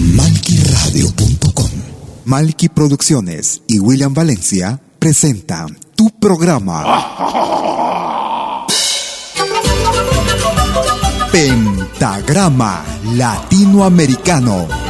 Malquiradio.com Malqui Producciones y William Valencia presentan tu programa. Pentagrama Latinoamericano.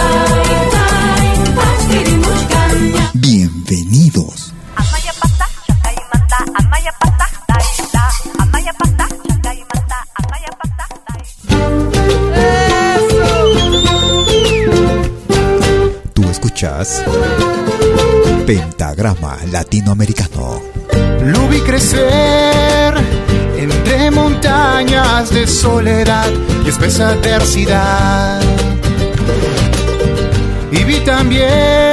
Bienvenidos. Tú escuchas Pentagrama Latinoamericano. Lo vi crecer entre montañas de soledad y espesa adversidad. Y vi también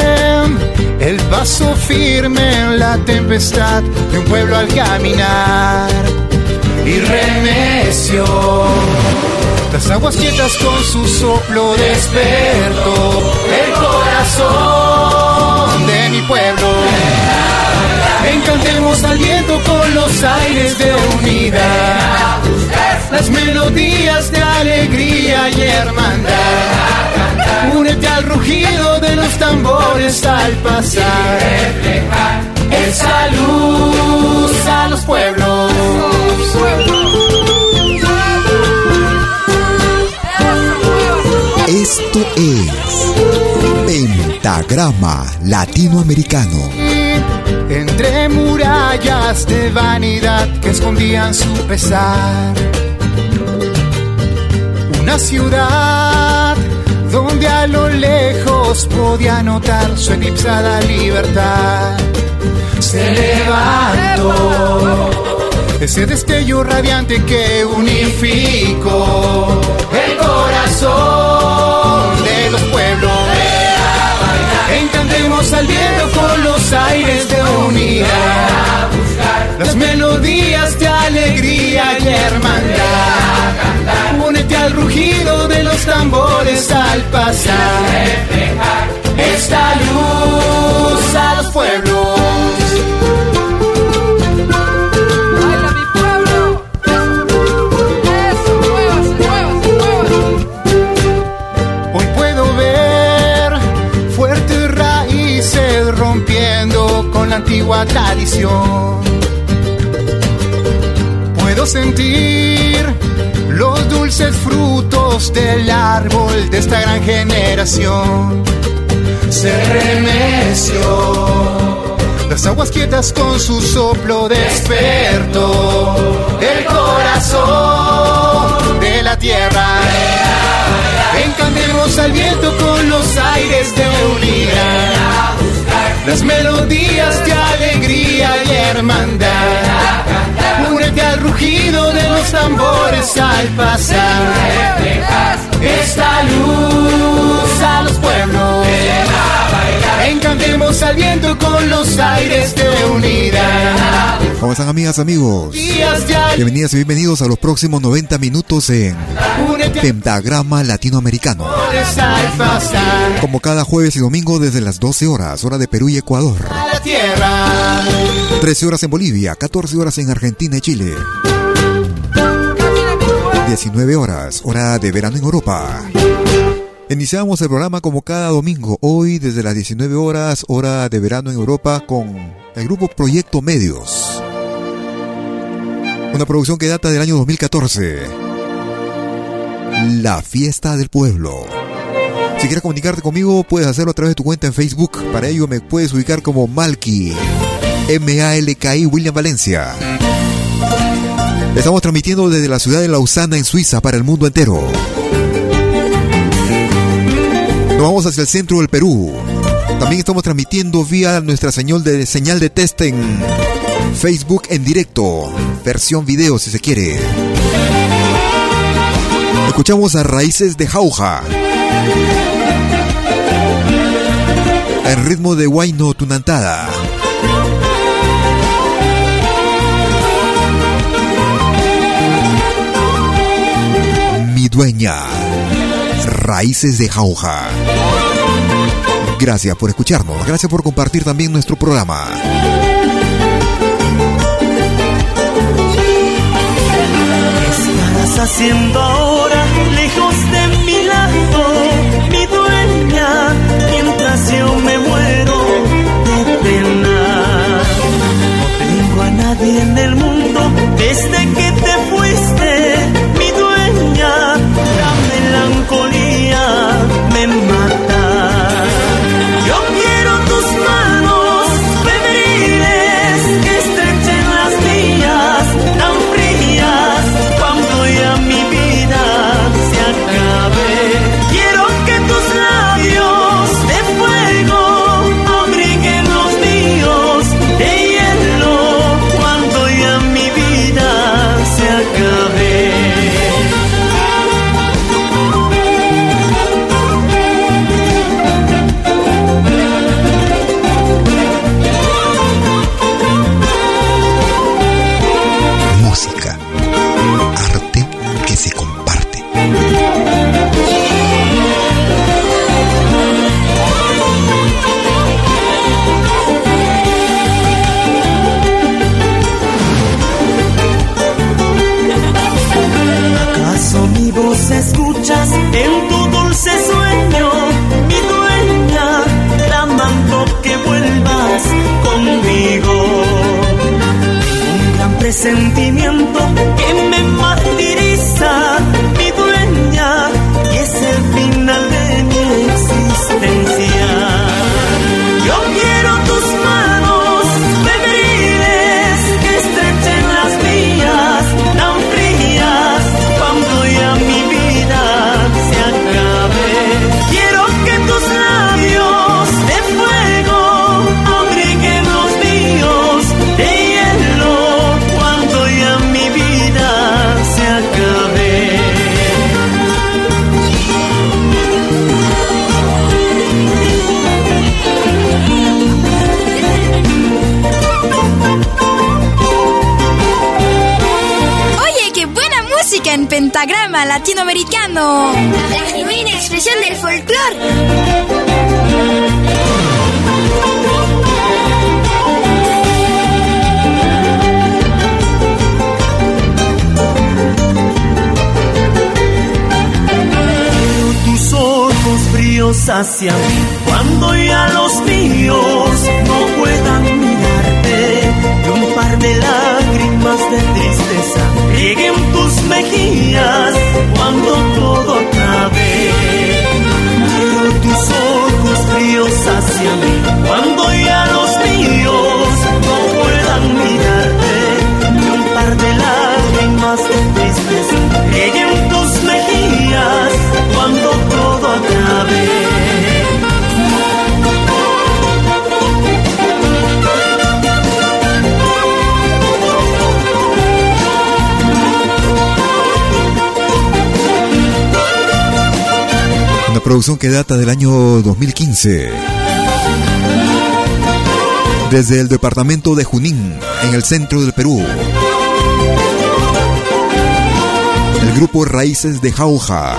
el paso firme en la tempestad de un pueblo al caminar. Y remeció las aguas quietas con su soplo despertó el corazón mi pueblo. Encantemos al viento con los aires de unidad, las melodías de alegría y hermandad. Únete al rugido de los tambores al pasar. Esa luz a los pueblos. Esto es Pentagrama Latinoamericano. Entre murallas de vanidad que escondían su pesar. Una ciudad donde a lo lejos podía notar su eclipsada libertad. Se levantó ese destello radiante que unificó corazón de los pueblos. Encantemos al viento con los aires de unidad, las melodías de alegría y hermandad. Únete al rugido de los tambores al pasar. Esta luz a los pueblos. Antigua tradición. Puedo sentir los dulces frutos del árbol de esta gran generación. Se remeció las aguas quietas con su soplo despertó el corazón de la tierra. Encantemos al viento con los aires de unidad, las melodías de alegría y hermandad. Únete al rugido de los tambores al pasar. Esta luz a los pueblos. Encantemos al viento con los aires de unidad. ¿Cómo están amigas, amigos? Bienvenidas y bienvenidos a los próximos 90 minutos en Pentagrama Latinoamericano. Como cada jueves y domingo desde las 12 horas, hora de Perú y Ecuador. a la tierra. 13 horas en Bolivia, 14 horas en Argentina y Chile. 19 horas, hora de verano en Europa. Iniciamos el programa como cada domingo, hoy desde las 19 horas, hora de verano en Europa, con el grupo Proyecto Medios. Una producción que data del año 2014. La fiesta del pueblo. Si quieres comunicarte conmigo, puedes hacerlo a través de tu cuenta en Facebook. Para ello me puedes ubicar como Malky, M-A-L-K-I, William Valencia. Estamos transmitiendo desde la ciudad de Lausana, en Suiza, para el mundo entero. Nos vamos hacia el centro del Perú. También estamos transmitiendo vía nuestra señal de, señal de test en Facebook en directo, versión video si se quiere. Escuchamos a Raíces de Jauja. En ritmo de Huayno Tunantada. Mi dueña. Raíces de Jauja. Gracias por escucharnos, gracias por compartir también nuestro programa. ¿Qué estarás haciendo ahora, lejos de el mundo desde producción que data del año 2015. Desde el departamento de Junín, en el centro del Perú. El grupo Raíces de Jauja.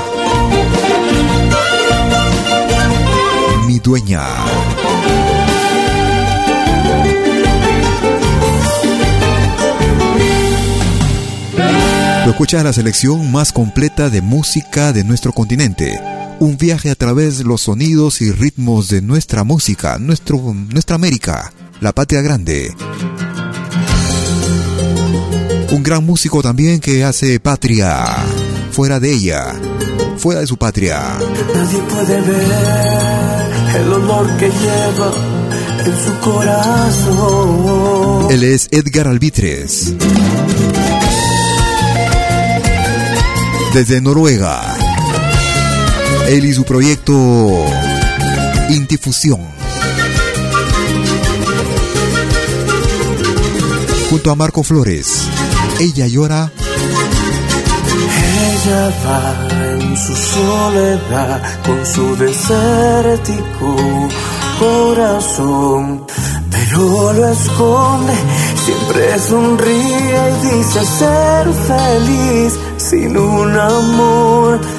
Mi dueña. Lo escuchas la selección más completa de música de nuestro continente. Un viaje a través de los sonidos y ritmos de nuestra música, nuestro, nuestra América, la patria grande. Un gran músico también que hace patria fuera de ella, fuera de su patria. Nadie puede ver el olor que lleva en su corazón. Él es Edgar Albitres. Desde Noruega. Él y su proyecto Intifusión. Junto a Marco Flores. Ella llora. Ella va en su soledad con su desértico corazón, pero lo esconde, siempre sonríe y dice ser feliz sin un amor.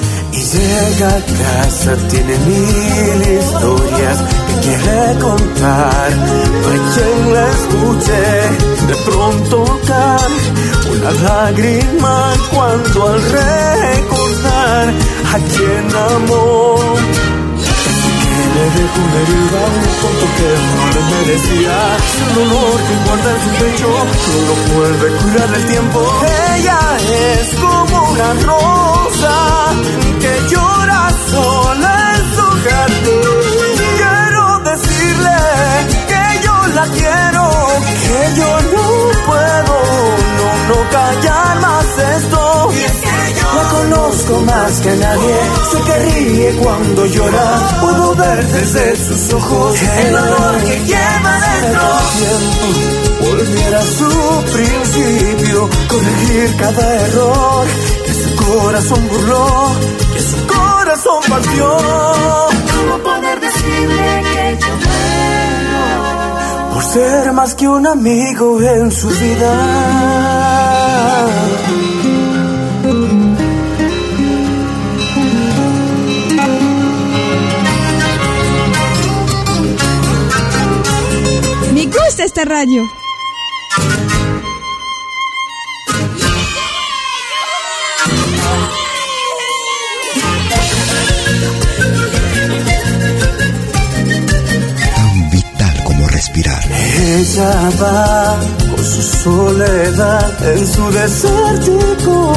Llega a casa, tiene mil historias que quiere contar. No hay quien la escuche, de pronto cae una lágrima cuando al recordar a quien amó le dejo una herida, un tonto que no le merecía. El dolor que guarda en su pecho no lo puede curar el tiempo. Ella es como una rosa que llora sola en su jardín. Quiero decirle que yo la quiero, que yo no puedo, no, no callar más esto. La conozco más que nadie, sé que ríe cuando llora. Puedo ver desde sus ojos el dolor que lleva dentro. Volver a su principio, corregir cada error corazón burló, que su corazón partió. ¿Cómo poder decirle que yo muero? Por ser más que un amigo en su vida. Me gusta esta radio. Ella va con su soledad en su desértico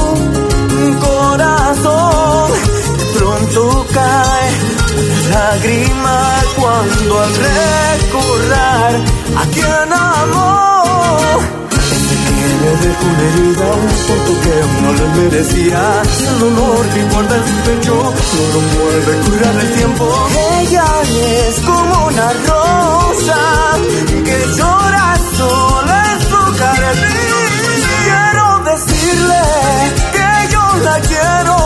corazón. De pronto cae lágrima cuando al recordar a quien amó. Le dejó una herida, un tonto que no le merecía. El dolor que guarda en su pecho no lo puede curar el tiempo. Ella es como una rosa que llora sola en su jardín. Quiero decirle que yo la quiero.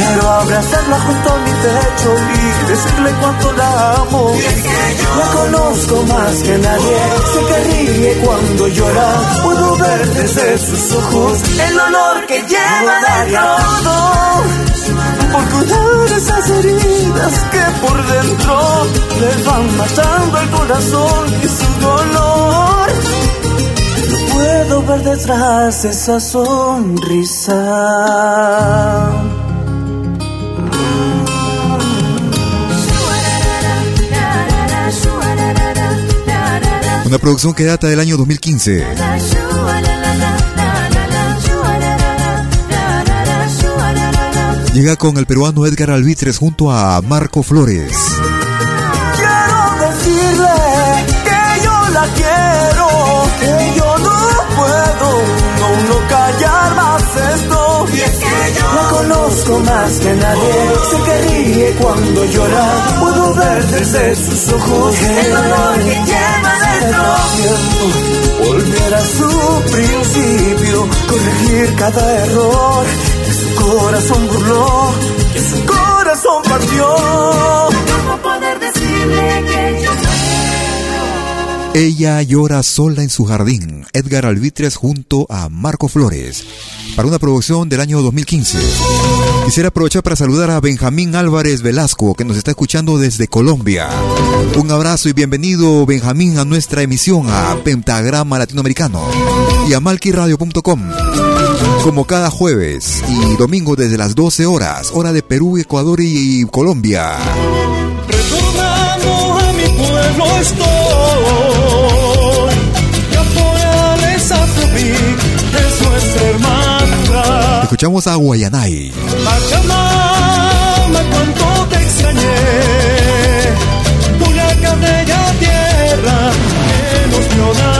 Quiero abrazarla junto a mi techo y decirle cuánto la amo. La conozco más que nadie, sé que ríe cuando llora. Puedo ver desde sus ojos el dolor que lleva dentro. Por curar esas heridas que por dentro le van matando el corazón y su dolor. No puedo ver detrás esa sonrisa. Una producción que data del año 2015. Llega con el peruano Edgar Albitres junto a Marco Flores. Quiero decirle que yo la quiero, que yo no puedo, no, no callar más esto. La conozco más que nadie, sé que ríe cuando llora. Puedo ver desde sus ojos el dolor que lleva dentro. Tiempo, volver a su principio, corregir cada error que su corazón burló, que su corazón partió. ¿Cómo poder decirle que yo? Ella llora sola en su jardín. Edgar Albitres junto a Marco Flores. Para una producción del año 2015. Quisiera aprovechar para saludar a Benjamín Álvarez Velasco, que nos está escuchando desde Colombia. Un abrazo y bienvenido, Benjamín, a nuestra emisión a Pentagrama Latinoamericano y a malquiradio.com. Como cada jueves y domingo desde las 12 horas, hora de Perú, Ecuador y Colombia. Retornando a mi pueblo estoy. Escuchamos a Guayanay. Pachamama, cuánto te extrañé. Una cadena tierra que nos dio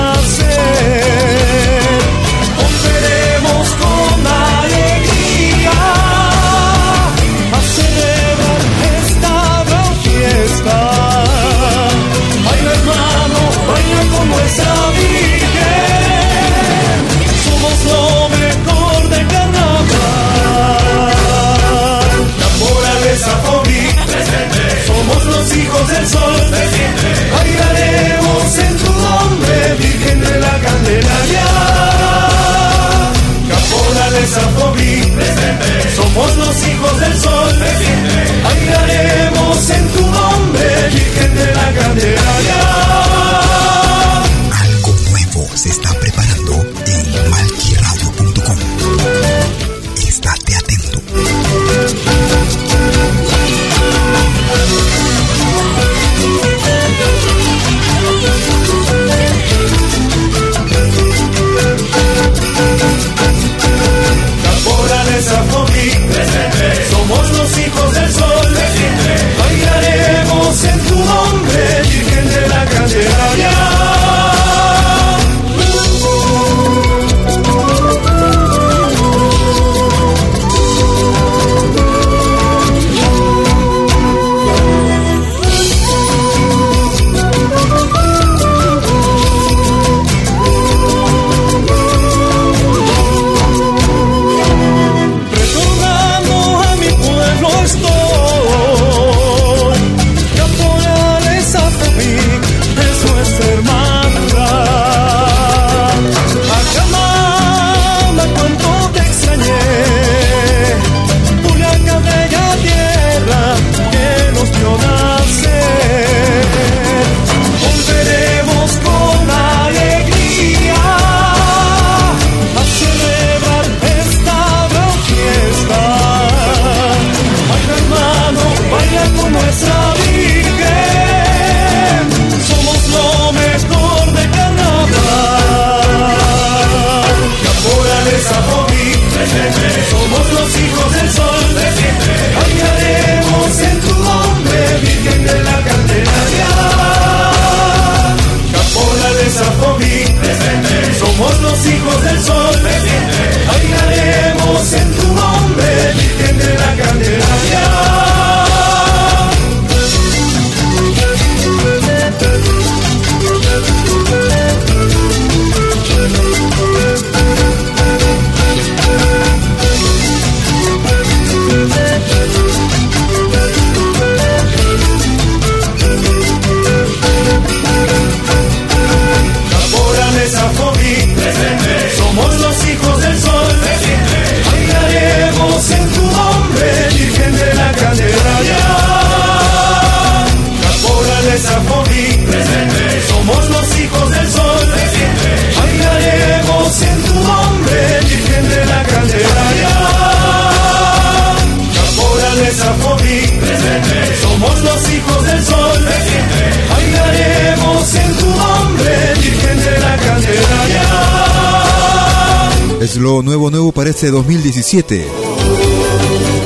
Lo nuevo nuevo para este 2017.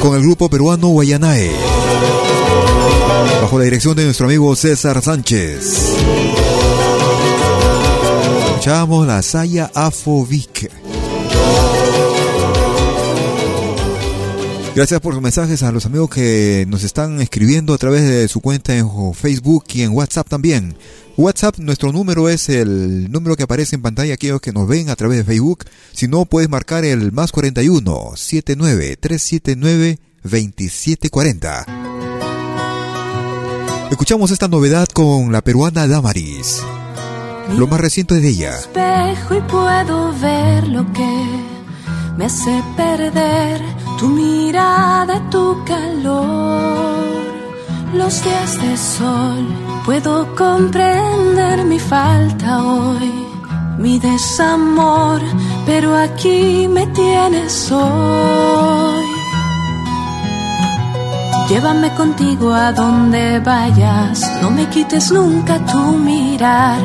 Con el grupo peruano Guayanae. Bajo la dirección de nuestro amigo César Sánchez. Escuchamos la Saya Afovic. Gracias por sus mensajes a los amigos que nos están escribiendo a través de su cuenta en Facebook y en WhatsApp también. WhatsApp, nuestro número es el número que aparece en pantalla, aquellos que nos ven a través de Facebook. Si no, puedes marcar el más 41 79 379 2740. Escuchamos esta novedad con la peruana Damaris. Lo más reciente de ella. Espejo y puedo ver lo que me hace perder tu mirada, tu calor. Los días de sol Puedo comprender mi falta hoy, mi desamor, pero aquí me tienes hoy. Llévame contigo a donde vayas, no me quites nunca tu mirar.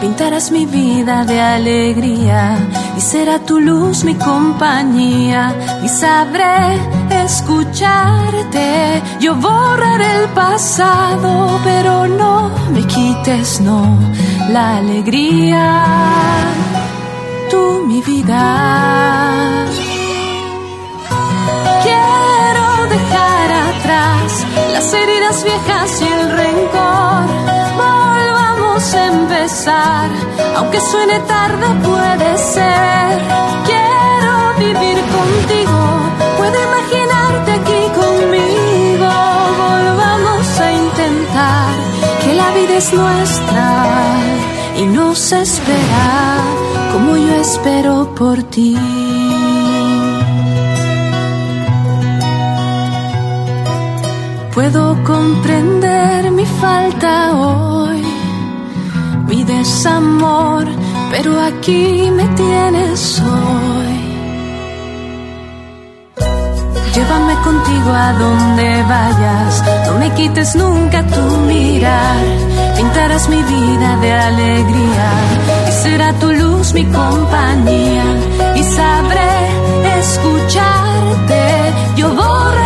Pintarás mi vida de alegría y será tu luz mi compañía. Y sabré escucharte. Yo borraré el pasado, pero no me quites, no, la alegría. Tú mi vida. dejar las heridas viejas y el rencor. Volvamos a empezar, aunque suene tarde puede ser. Quiero vivir contigo, puedo imaginarte aquí conmigo. Volvamos a intentar que la vida es nuestra y nos espera como yo espero por ti. Puedo comprender mi falta hoy, mi desamor, pero aquí me tienes hoy. Llévame contigo a donde vayas, no me quites nunca tu mirar. Pintarás mi vida de alegría y será tu luz mi compañía. Y sabré escucharte, yo borraré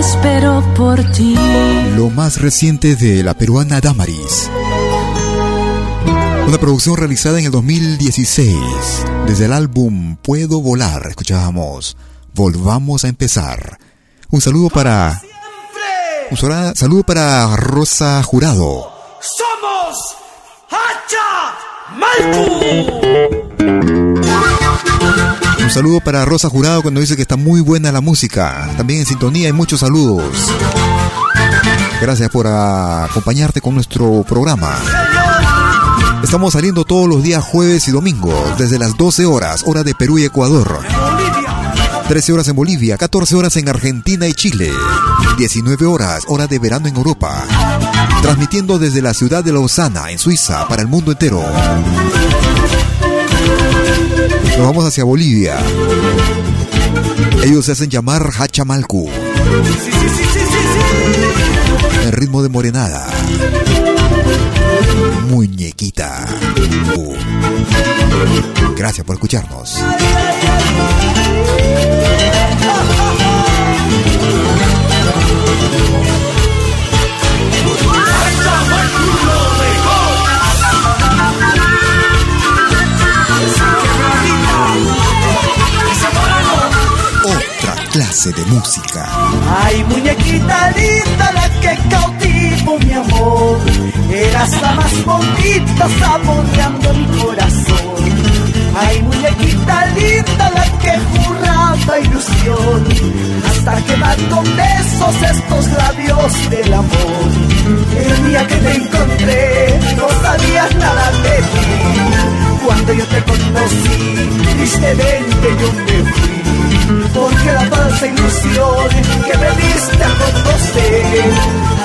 espero por ti. Lo más reciente de la peruana Damaris. Una producción realizada en el 2016. Desde el álbum Puedo Volar, escuchábamos Volvamos a empezar. Un saludo para. Un saludo para Rosa Jurado. ¡Somos Hacha Malcu! Un saludo para Rosa Jurado cuando dice que está muy buena la música. También en sintonía y muchos saludos. Gracias por acompañarte con nuestro programa. Estamos saliendo todos los días jueves y domingos, desde las 12 horas, hora de Perú y Ecuador. 13 horas en Bolivia, 14 horas en Argentina y Chile, 19 horas, hora de verano en Europa. Transmitiendo desde la ciudad de Lausana, en Suiza, para el mundo entero. Nos vamos hacia Bolivia. Ellos se hacen llamar Hachamalcu. El ritmo de morenada muñequita. Uh. Gracias por escucharnos. Clase de música. Ay, muñequita linda, la que cautivo mi amor. Eras la más bonita, saboreando mi corazón. Ay, muñequita linda, la que juraba ilusión. Hasta quemar con besos estos labios del amor. El día que te encontré, no sabías nada de ti. Cuando yo te conocí, tristemente yo. Falsa ilusión que me diste a conocer,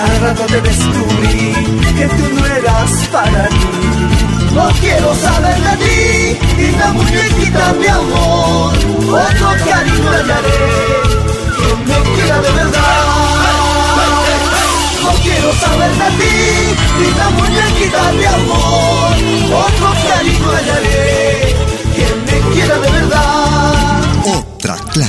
al rato te descubrí que tú no eras para mí. No quiero saber de ti, y la muñequita mi amor, otro cariño hallaré, que me quiera de verdad. No quiero saber de ti, y la muñequita mi amor, otro cariño hallaré, que me quiera de verdad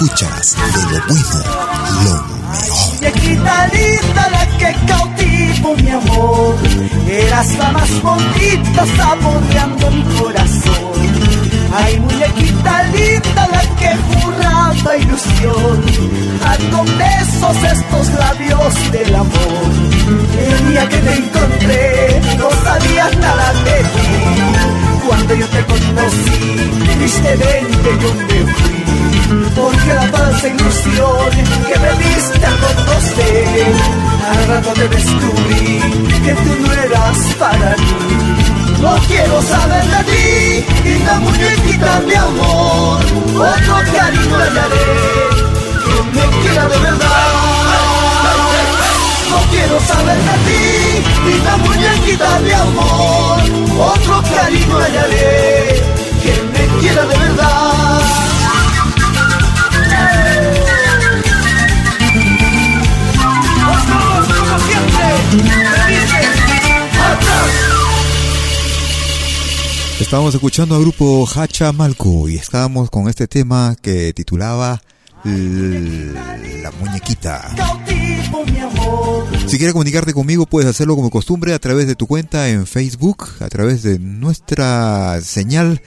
Escuchas de lo bueno, lo mejor. Muñequita linda la que cautivo mi amor. Eras la más bonita saboreando mi corazón. Ay muñequita linda la que juraba ilusión. Al con besos estos labios del amor. El día que te encontré no sabías nada de ti Cuando yo te conocí tristemente yo me fui porque la falsa ilusión que me diste a conocer, al rato te descubrí que tú no eras para mí. No quiero saber de ti, y la muñequita mi amor, otro cariño hallaré, que me quiera de verdad. No quiero saber de ti, y la muñequita mi amor, otro cariño hallaré, que me quiera de verdad. Estábamos escuchando al grupo Hacha Malco y estábamos con este tema que titulaba La muñequita. Si quieres comunicarte conmigo, puedes hacerlo como costumbre a través de tu cuenta en Facebook, a través de nuestra señal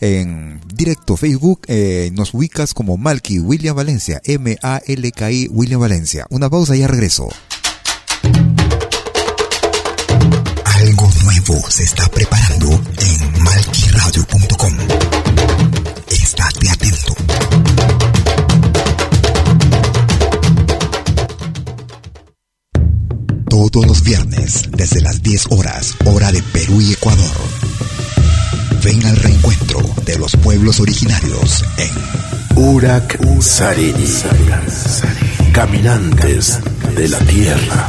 en directo Facebook. eh, nos ubicas como Malky William Valencia, M-A-L-K-I William Valencia. Una pausa y ya regreso. Se está preparando en malquiradio.com. Estate atento. Todos los viernes, desde las 10 horas, hora de Perú y Ecuador. Ven al reencuentro de los pueblos originarios en Urak Sarini. Caminantes de la Tierra.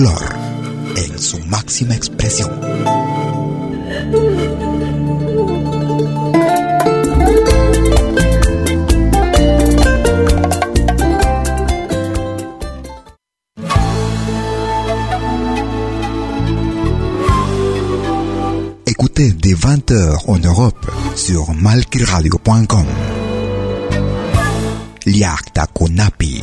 folclore en su máxima. Écoutez dès 20h en Europe sur malkiradio.com. Liakta Konapi.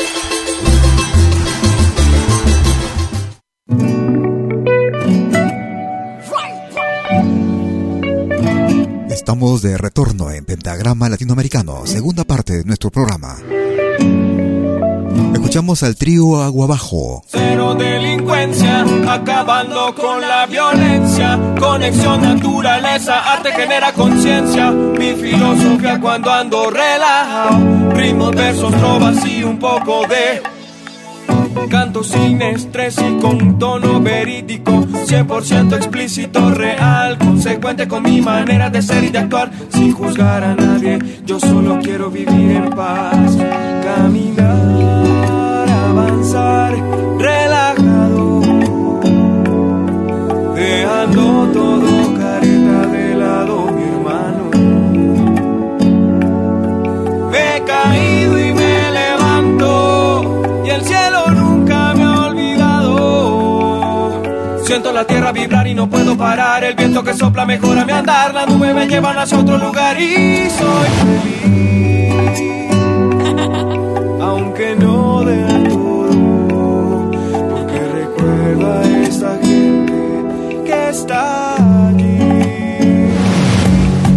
Estamos de retorno en Pentagrama Latinoamericano, segunda parte de nuestro programa. Escuchamos al trío Agua Abajo. Cero delincuencia, acabando con la violencia. Conexión naturaleza, arte genera conciencia. Mi filosofía cuando ando relajado. Ritmos, versos, trovas y un poco de Canto sin estrés y con tono verídico, 100% explícito, real, consecuente con mi manera de ser y de actuar, sin juzgar a nadie. Yo solo quiero vivir en paz, caminar, Siento la tierra vibrar y no puedo parar. El viento que sopla mejora mi andar. Las nubes me llevan hacia otro lugar y soy feliz. Aunque no de todo, porque recuerdo a esta gente que está aquí.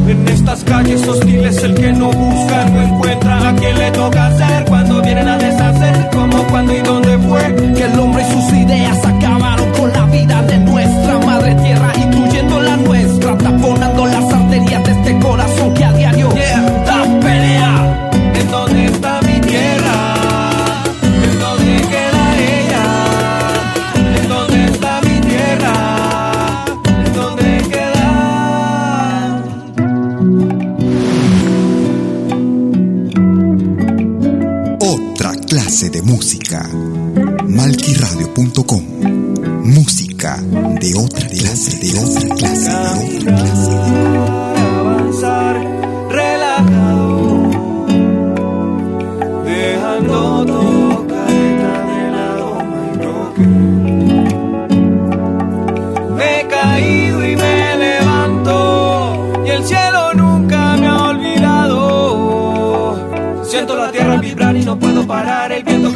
En estas calles hostiles, el que no busca no encuentra a quien le toca hacer. Cuando vienen a deshacer, como cuando y dónde fue que el hombre y sus ideas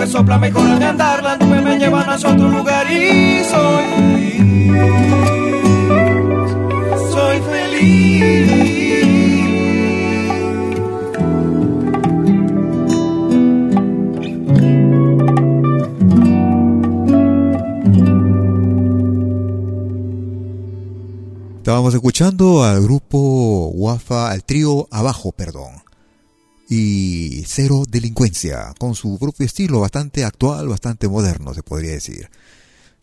sopla mejora mi andar, las nubes me llevan hacia otro lugar y soy soy feliz. Estábamos escuchando al grupo Wafa, al trío Abajo, perdón, y Cero Delincuencia, con su propio estilo bastante actual, bastante moderno, se podría decir.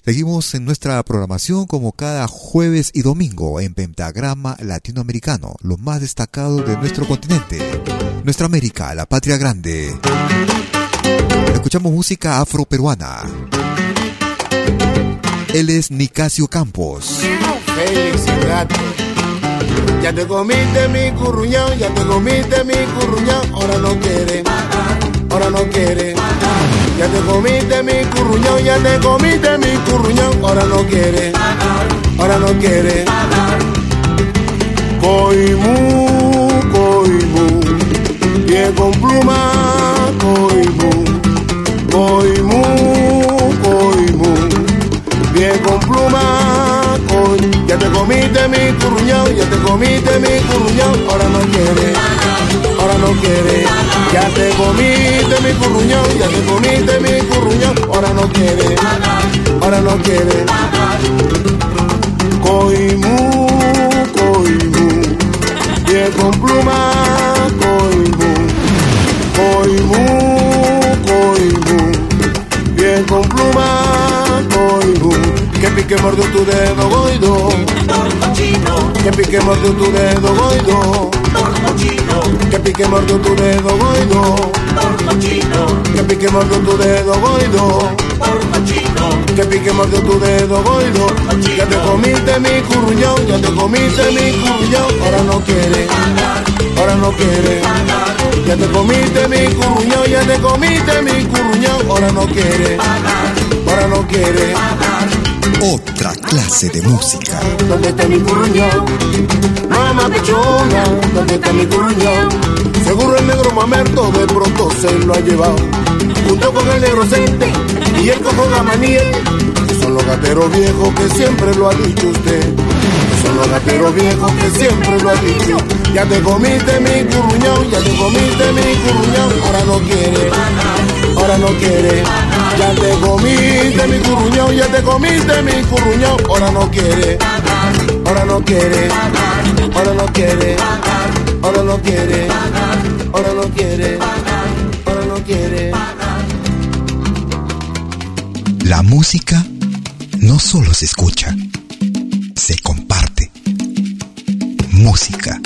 Seguimos en nuestra programación como cada jueves y domingo en Pentagrama Latinoamericano, lo más destacado de nuestro continente, nuestra América, la patria grande. Escuchamos música afroperuana. Él es Nicasio Campos. Felicidad. Ya te comiste mi curruñón, ya te comiste mi curruñón, ahora no quiere, ahora no quiere. Ya te comiste mi curruñón, ya te comiste mi curruñón, ahora no quiere, ahora no quiere. Coimú, coimú, pie con pluma, coimú, coimú, coimú, pie con. Ya te comiste mi curruñón, ya te comiste mi curruñón, ahora no quiere, ahora no quiere. Ya te comiste mi curruñón, ya te comiste mi curruñón, ahora no quiere, ahora no quiere. Coimú, coimú, pie con pluma, coimú, coimú, coimú, pie con pluma, pique mordió tu dedo, goido. Que pique mordió tu dedo, goido. Que pique mordió tu dedo, goido. Que pique mordió tu dedo, goido. Que pique mordió tu dedo, goido. Ya te comiste mi curruñón, ya te comiste mi curruñón. Ahora no quiere, ahora no quiere. Ya te comiste mi curruñón, ya te comiste mi curruñón. Ahora no quiere, ahora no quiere. Otra clase de música. ¿Dónde está mi curruñón? Mamá pechona, ¿dónde está mi curruñón? Seguro el negro mamerto de pronto se lo ha llevado. Junto con el negro Cente y el cojo Gamaniel. Son los gateros viejos que siempre lo ha dicho usted. Son los gateros viejos que siempre lo ha dicho. Ya te comiste mi curruñón, ya te comiste mi curruñón. Ahora no quiere, ahora no quiere. Ya te comiste mi curruñón, ya te comiste mi curruñón. Ahora no quiere, ahora no quiere, ahora no quiere, ahora no quiere, ahora no quiere, ahora no quiere. La música no solo se escucha, se comparte. Música,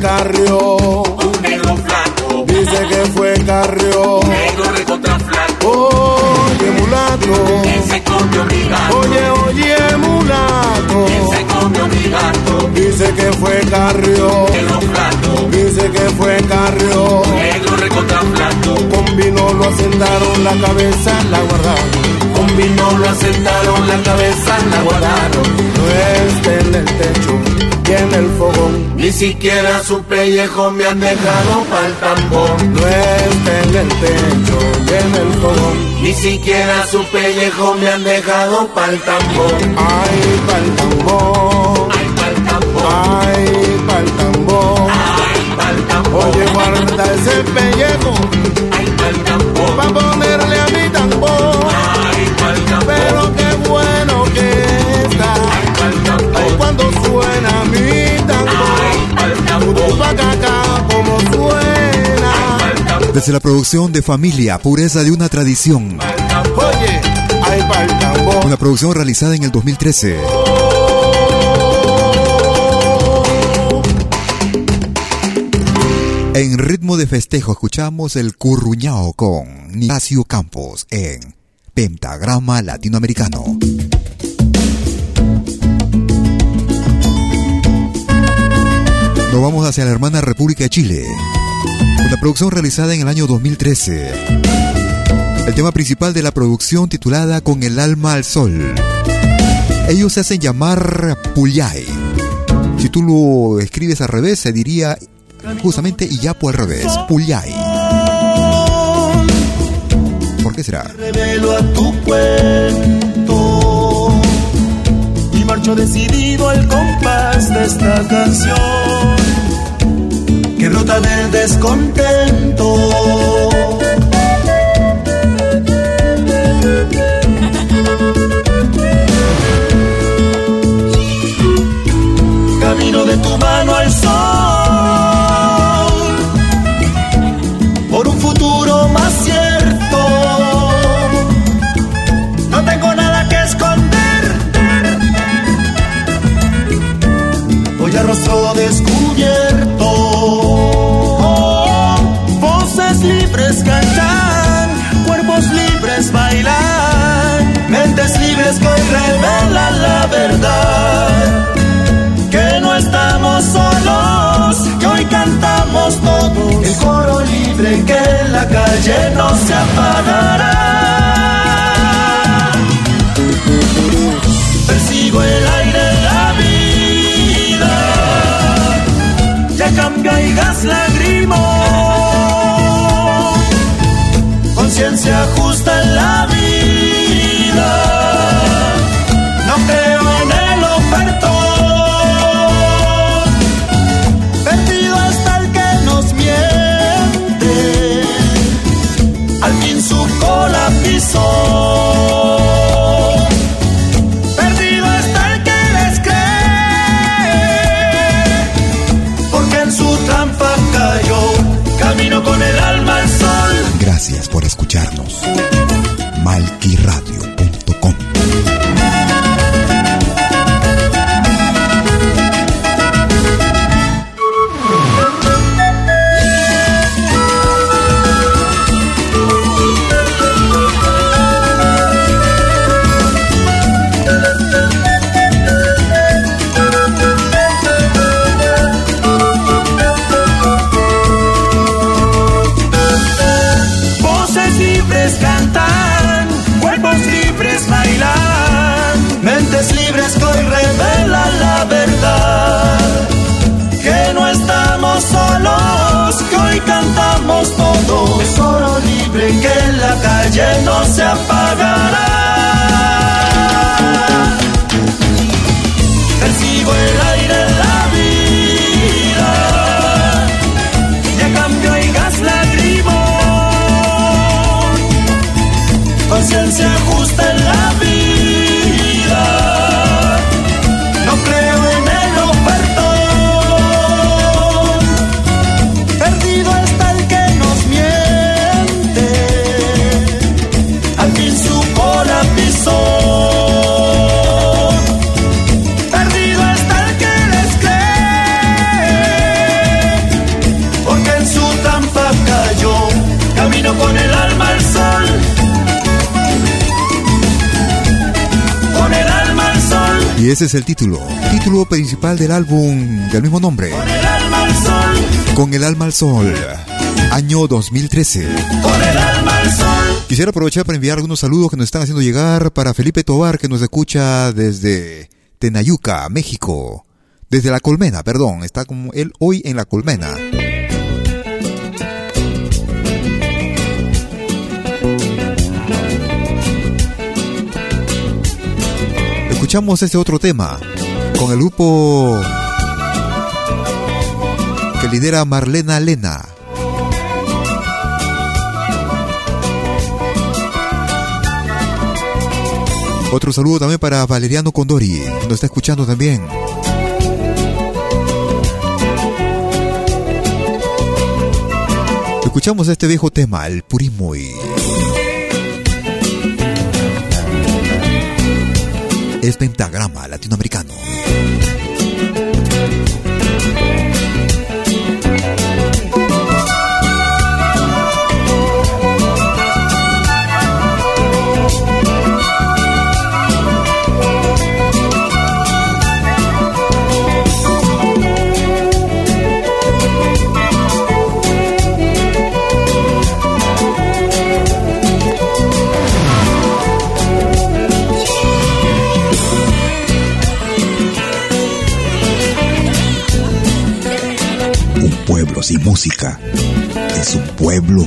Carrió. Un negro flaco, Dice que fue Carrió. negro recontra flaco. Oye, mulato. ¿Quién se comió mi gato? Oye, oye, mulato. ¿Quién se comió mi gato? Dice que fue Carrió. Negro flaco, Dice que fue Carrió. negro recontra flaco. Con vino lo asentaron, la cabeza la guardaron. Con vino lo asentaron, la cabeza la guardaron. No está en el techo, y en el fogón. Ni siquiera su pellejo me han dejado pa'l tambor. No está en el techo y en el fogón. Ni siquiera su pellejo me han dejado pa'l tambor. Ay, pa'l tambor. Ay, pa'l tambor. Ay, pa'l tambor. Ay, pa'l tambor. Oye, guarda ese pellejo. Desde la producción de Familia, Pureza de una Tradición. Una producción realizada en el 2013. En ritmo de festejo escuchamos el curruñao con Nicasio Campos en Pentagrama Latinoamericano. Nos vamos hacia la hermana República de Chile. Una producción realizada en el año 2013. El tema principal de la producción titulada Con el alma al sol. Ellos se hacen llamar Puyay. Si tú lo escribes al revés, se diría justamente Iyapo al revés, Puyay. ¿Por qué será? Revelo a tu cuento y marcho decidido al compás de esta canción brota del descontento. Camino de tu mano al sol libres cantan, cuerpos libres bailan, mentes libres que revelan la verdad. Que no estamos solos, que hoy cantamos todos. El coro libre que la calle no se apagará. Persigo el aire de la vida, ya cambia y gas lágrimo. Y ese es el título. Título principal del álbum del mismo nombre. con el alma al sol, Con el alma al sol. Año 2013. con el alma al sol. Quisiera aprovechar para enviar algunos saludos que nos están haciendo llegar para Felipe Tobar, que nos escucha desde Tenayuca, México. Desde la colmena, perdón, está como él hoy en la colmena. Escuchamos ese otro tema con el grupo que lidera Marlena Lena. Otro saludo también para Valeriano Condori, nos está escuchando también. Escuchamos este viejo tema, el Purimoy. Es pentagrama latinoamericano. Sin música es un pueblo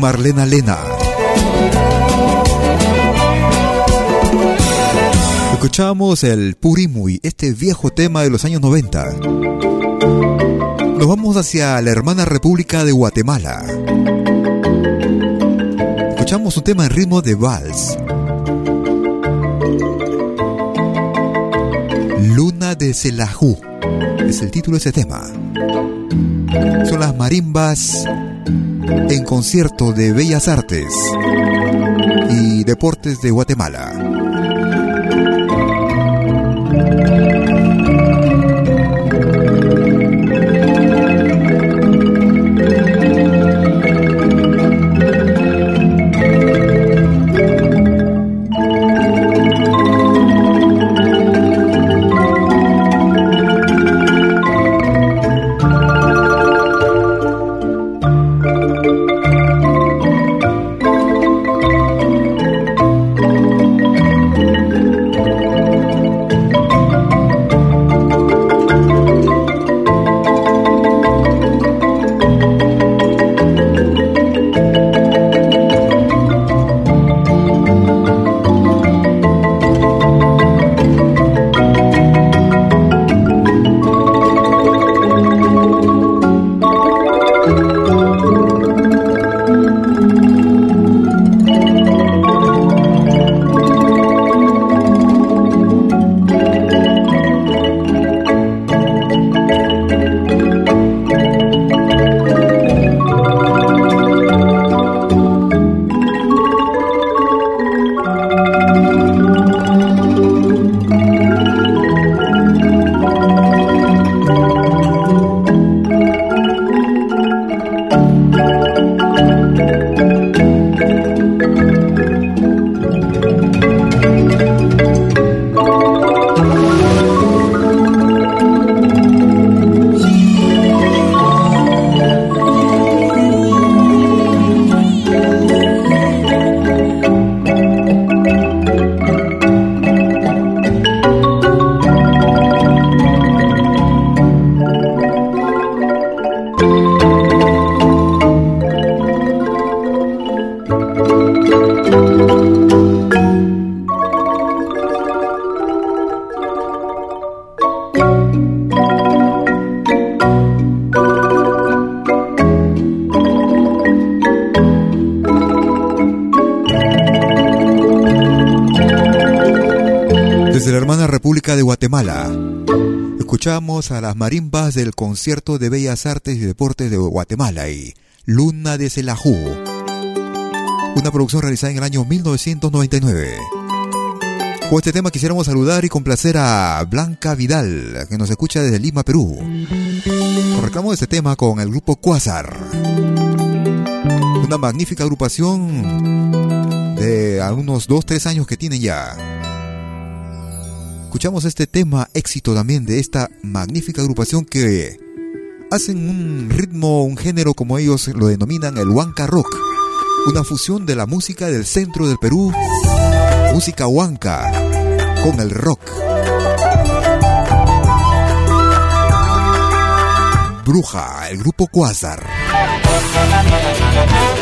Marlena Lena. Escuchamos el Purimui, este viejo tema de los años 90. Nos vamos hacia la hermana República de Guatemala. Escuchamos un tema en ritmo de vals. Luna de Celajú es el título de ese tema. Son las marimbas en concierto de Bellas Artes y Deportes de Guatemala. A las marimbas del Concierto de Bellas Artes y Deportes de Guatemala y Luna de Celajú, una producción realizada en el año 1999. Con este tema quisiéramos saludar y complacer a Blanca Vidal, que nos escucha desde Lima, Perú. Reclamo este tema con el grupo Quasar. Una magnífica agrupación de algunos 2-3 años que tienen ya. Escuchamos este tema éxito también de esta magnífica agrupación que hacen un ritmo, un género como ellos lo denominan el Huanca Rock. Una fusión de la música del centro del Perú, música huanca, con el rock. Bruja, el grupo Quasar.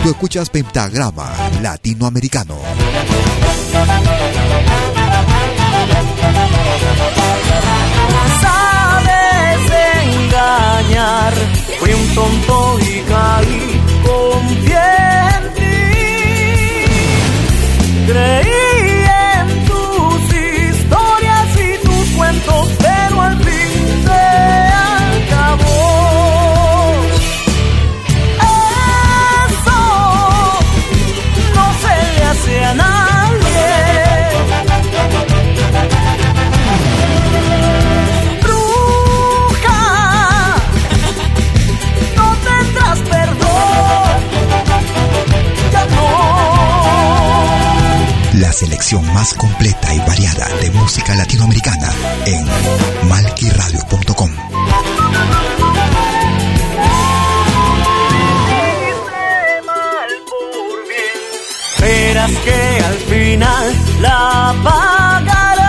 Tú escuchas Pentagrama Latinoamericano. Fui un y caí, confié en selección más completa y variada de música latinoamericana en malquiradio.com. Verás que al final la pagarás.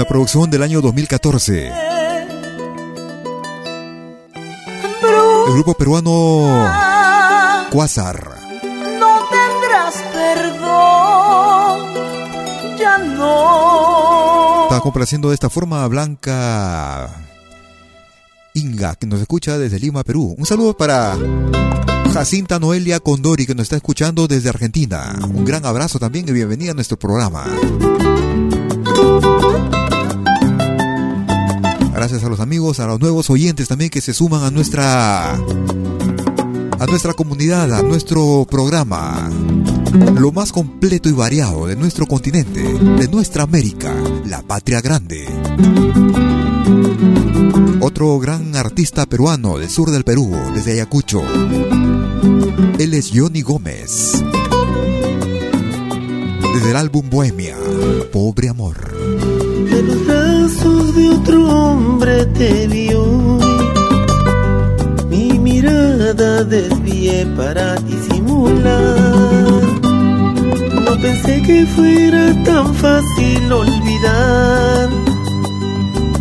Una producción del año 2014. El grupo peruano Quasar. No tendrás perdón. Ya no. Está complaciendo de esta forma a Blanca Inga, que nos escucha desde Lima, Perú. Un saludo para Jacinta Noelia Condori, que nos está escuchando desde Argentina. Un gran abrazo también y bienvenida a nuestro programa. Gracias a los amigos, a los nuevos oyentes también que se suman a nuestra a nuestra comunidad, a nuestro programa. Lo más completo y variado de nuestro continente, de nuestra América, la patria grande. Otro gran artista peruano del sur del Perú, desde Ayacucho. Él es Johnny Gómez. Desde el álbum Bohemia, Pobre Amor. Los brazos de otro hombre te vi hoy. Mi mirada desvié para disimular. No pensé que fuera tan fácil olvidar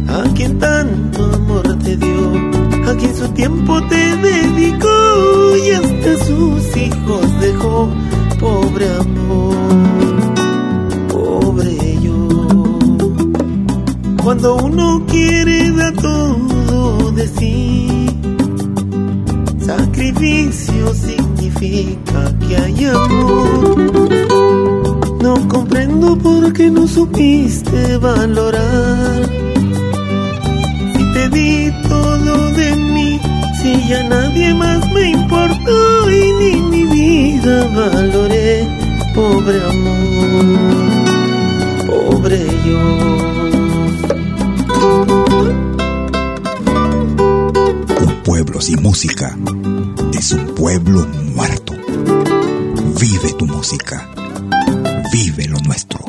a quien tanto amor te dio, a quien su tiempo te dedicó y hasta sus hijos dejó, pobre amor, Cuando uno quiere dar todo de sí, sacrificio significa que hay amor. No comprendo por qué no supiste valorar te di todo de mí, si ya nadie más me importó y ni mi vida valoré, pobre amor, pobre yo. Sin música es un pueblo muerto. Vive tu música, vive lo nuestro.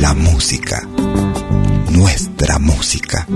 La música. Nuestra música.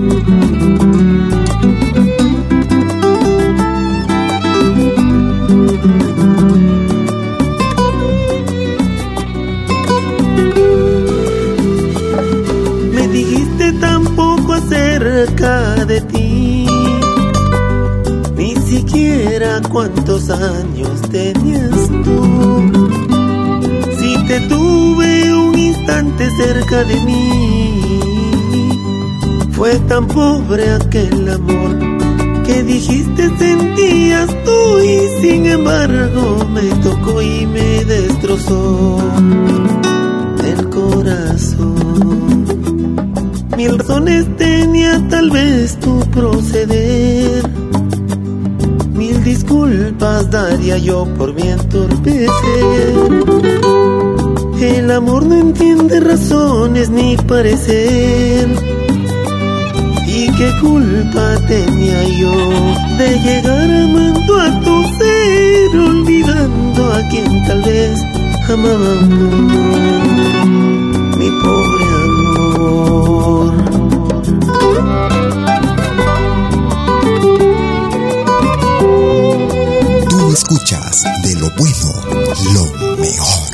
Destrozó el corazón. Mil razones tenía tal vez tu proceder. Mil disculpas daría yo por mi entorpecer el amor no entiende razones ni parecer. ¿Y qué culpa tenía yo de llegar amando a tu ser, olvidando a quien tal vez amaba mi pobre amor? Tú escuchas de lo bueno, lo mejor.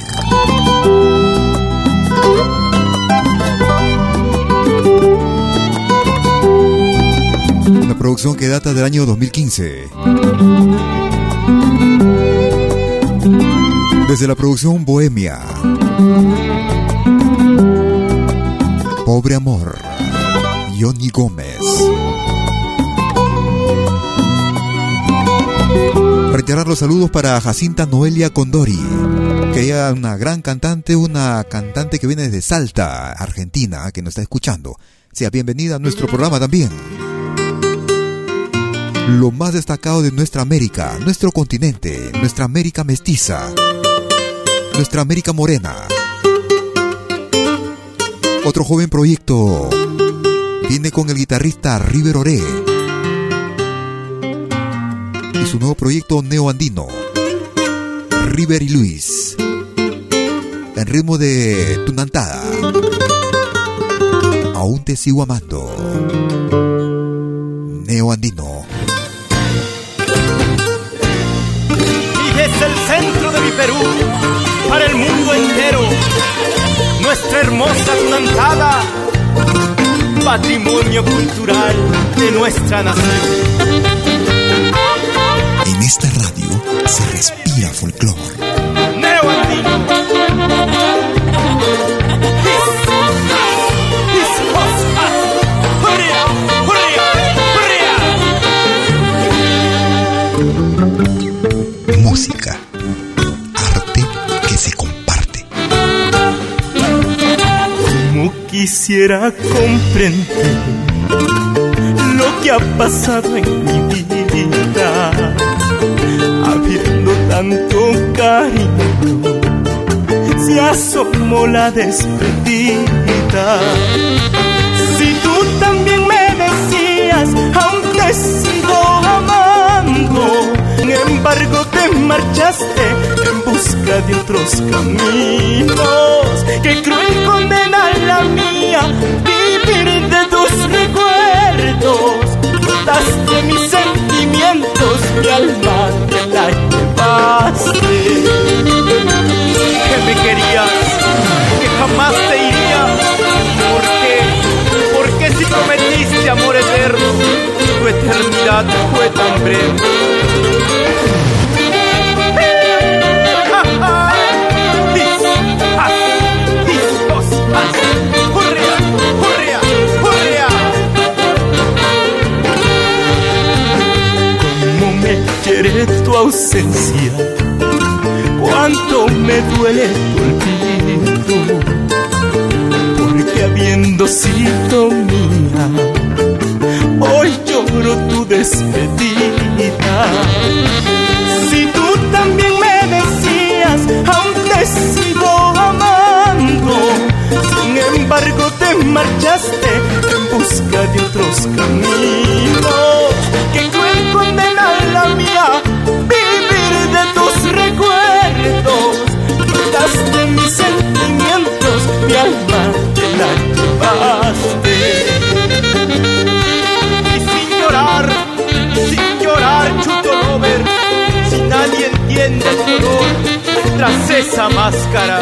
Una producción que data del año 2015. Desde la producción Bohemia. Pobre Amor. Johnny Gómez. Reiterar los saludos para Jacinta Noelia Condori que ella una gran cantante, una cantante que viene desde Salta, Argentina, que nos está escuchando. Sea bienvenida a nuestro programa también. Lo más destacado de nuestra América, nuestro continente, nuestra América mestiza, nuestra América morena. Otro joven proyecto viene con el guitarrista River Oré y su nuevo proyecto neoandino. River y Luis. En ritmo de Tunantada. Aún te sigo amando. Neo Andino. Y desde el centro de mi Perú, para el mundo entero, nuestra hermosa Tunantada, patrimonio cultural de nuestra nación. En esta radio se respira folclore. Quisiera comprender lo que ha pasado en mi vida habiendo tanto cariño, se asomó la despedida. Si tú también me decías, aún te sigo amando, sin embargo te marchaste busca de otros caminos. Qué cruel condena la mía, vivir de tus recuerdos, botaste mi sentimiento sentimientos, mi alma te la llevaste. Que me querías, que jamás te iría. ¿Por qué? ¿Por qué si prometiste amor eterno, tu eternidad fue tan breve? Tu ausencia, cuánto me duele tu olvido, porque habiendo sido mía, hoy lloro tu despedida. Si tú también me decías, aún te sigo amando, sin embargo te marchaste en busca de otros caminos. Esa máscara.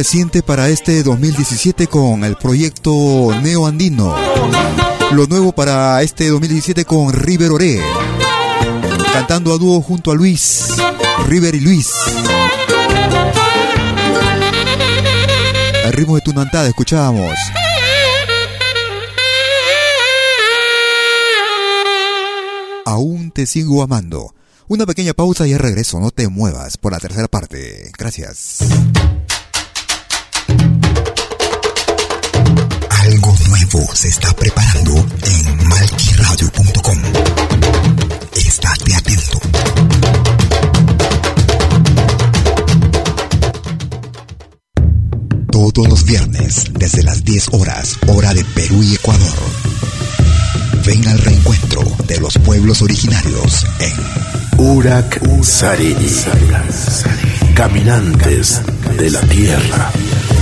Reciente para este 2017 con el proyecto Neo Andino. Lo nuevo para este 2017 con River Oré. Cantando a dúo junto a Luis, River y Luis. Al ritmo de tu nantada escuchábamos. Aún te sigo amando. Una pequeña pausa y regreso. No te muevas por la tercera parte. Gracias. Se está preparando en malquiradio.com. Estate atento. Todos los viernes, desde las 10 horas, hora de Perú y Ecuador. Ven al reencuentro de los pueblos originarios en Urak Sarini. Caminantes de la Tierra.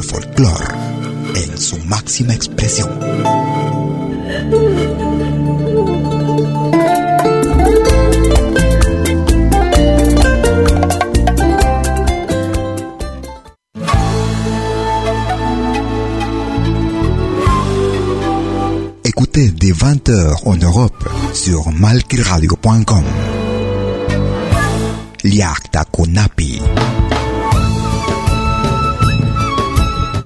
le folklore en su máxima expresión. Écoutez dès 20h en Europe sur malkiradio.com. Liakta Kunapi.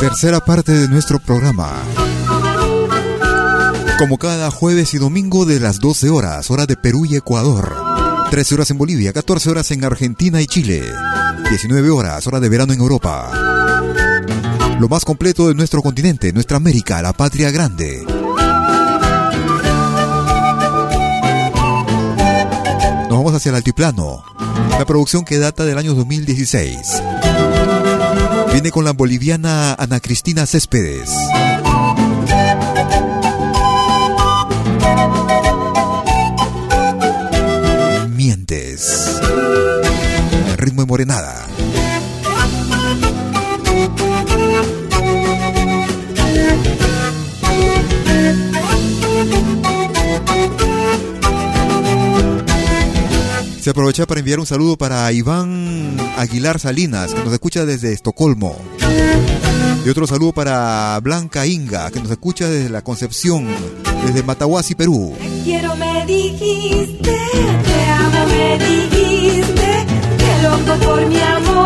Tercera parte de nuestro programa. Como cada jueves y domingo de las 12 horas, hora de Perú y Ecuador. 13 horas en Bolivia, 14 horas en Argentina y Chile. 19 horas, hora de verano en Europa. Lo más completo de nuestro continente, nuestra América, la patria grande. Nos vamos hacia el altiplano. La producción que data del año 2016. Viene con la boliviana Ana Cristina Céspedes. Mientes. Ritmo de morenada. Se aprovecha para enviar un saludo para Iván Aguilar Salinas, que nos escucha desde Estocolmo. Y otro saludo para Blanca Inga, que nos escucha desde la Concepción, desde Matahuasi, Perú. Te quiero, me dijiste, te amo, me dijiste, que loco por mi amor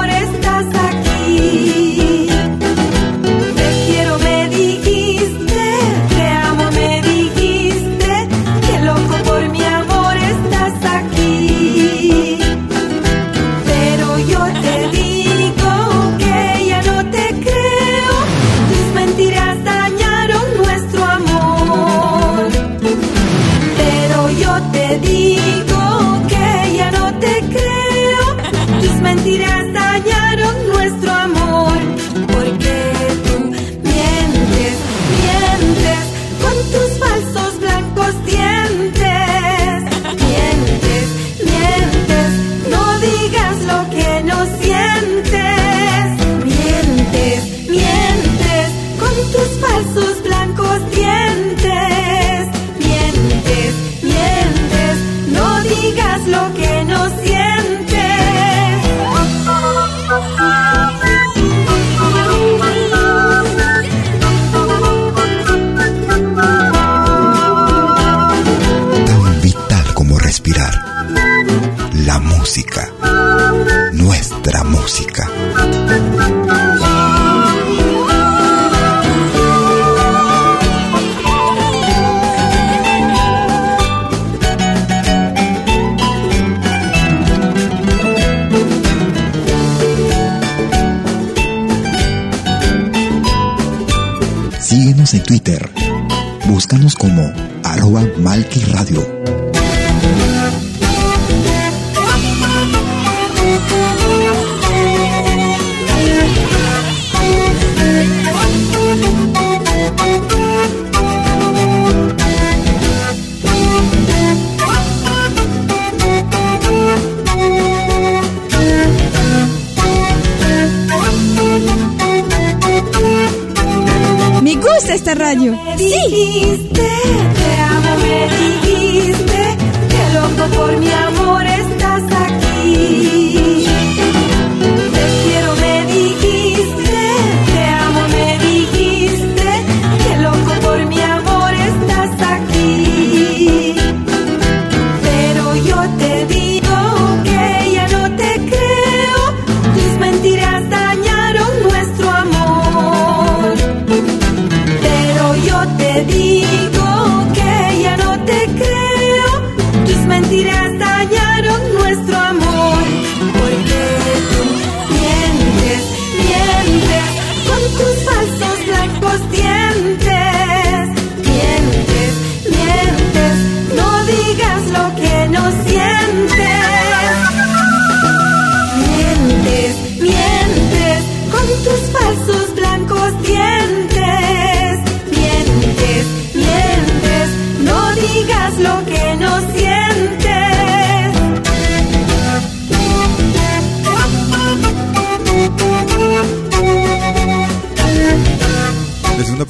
Búscanos como arroba Malki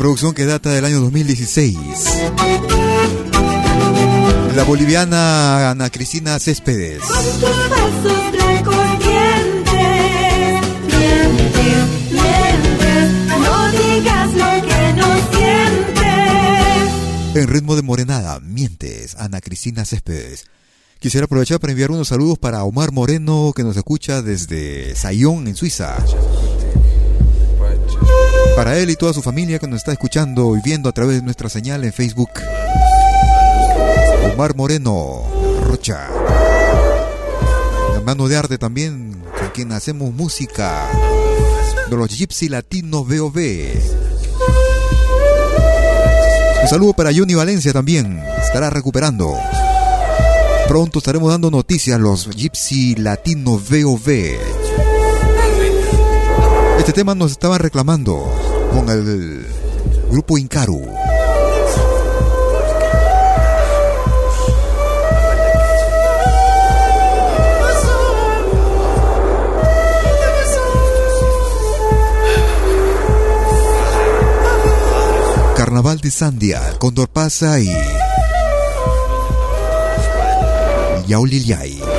producción que data del año 2016. La boliviana Ana Cristina Céspedes. En ritmo de morenada, mientes, Ana Cristina Céspedes. Quisiera aprovechar para enviar unos saludos para Omar Moreno, que nos escucha desde Sayón, en Suiza. Para él y toda su familia que nos está escuchando y viendo a través de nuestra señal en Facebook. Omar Moreno, Rocha. Hermano de arte también, con quien hacemos música. De los Gypsy Latinos VOV. Un saludo para Johnny Valencia también. Estará recuperando. Pronto estaremos dando noticias los Gypsy Latino VOV. Este tema nos estaban reclamando con el grupo Incaru. Carnaval de Sandia, Condor Pasa y Yauliliay.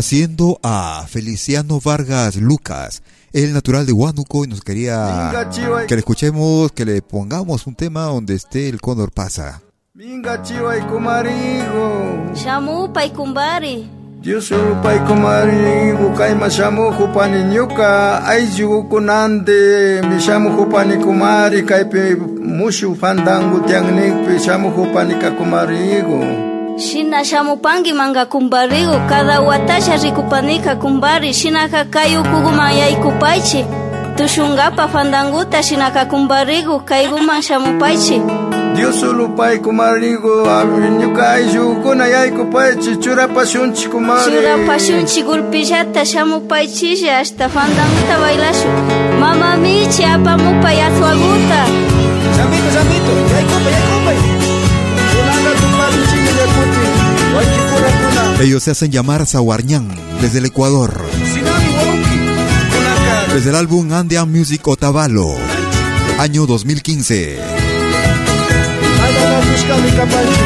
Complaciendo a Feliciano Vargas Lucas, el natural de Huánuco, y nos quería que le escuchemos, que le pongamos un tema donde esté el cóndor pasa. Minga chiwa y kumarigo. Shamu pa y kumbari. Yo soy pa y kumari, bukai ma shamu jupani nyuka, ay jugu kunande, mi shamu jupani kumari, kaipe mushu fandangu tiangnik, pe shamu jupani ka Hina shamupanki mankakumpariku kada watasha rikupanika kumpari Shinaka kay ukukuman yaykupaychi Tushunkapa fandankuta shinaka kumpariku Kaykuman shamupaychi Diosulupai kumarigo ñukay shukuna Chura churapashunchi kumari. Churapashunchi gulpillata shamupaychisha hasta fandanguta bailashu Mama michi apamupay aswaguta Samito, samito, yaykupa, yaykupa Ellos se hacen llamar Zawarñán desde el Ecuador. Desde el álbum Andean Music Otavalo, año 2015. Nada fuskami kapanchi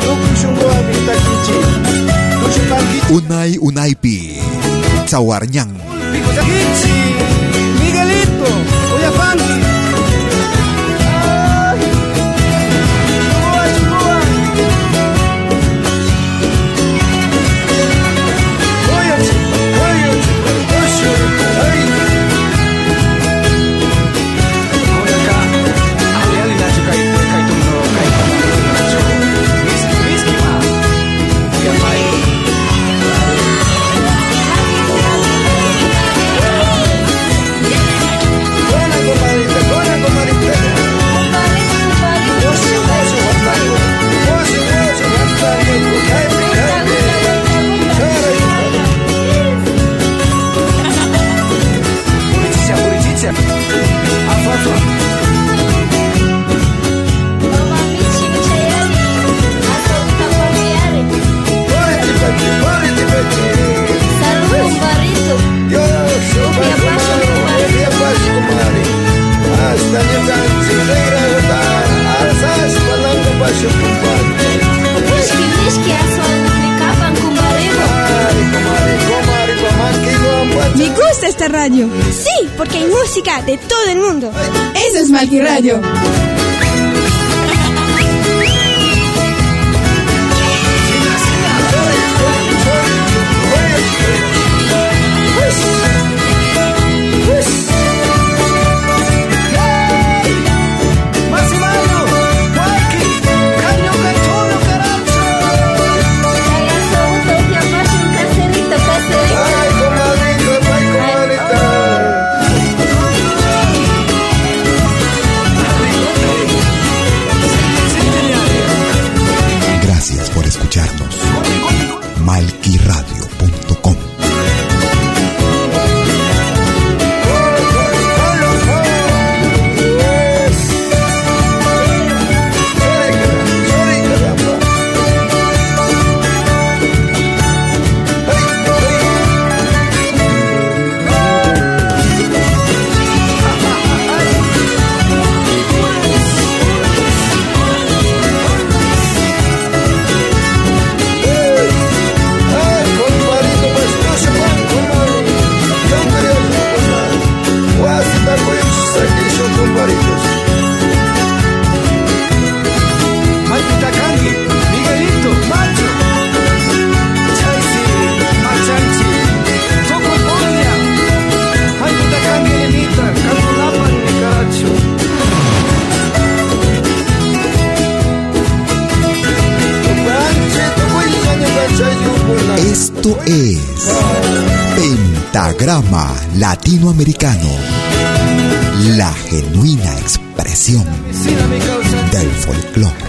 Tuku shungo amita kichi Tushupanki Unai Unaipi. Kichi Miguelito compadre. Whisky whisky. Me gusta esta radio. Sí, porque hay música de todo el mundo. Eso es Malqui Radio. Pentagrama Latinoamericano, la genuina expresión del folclore.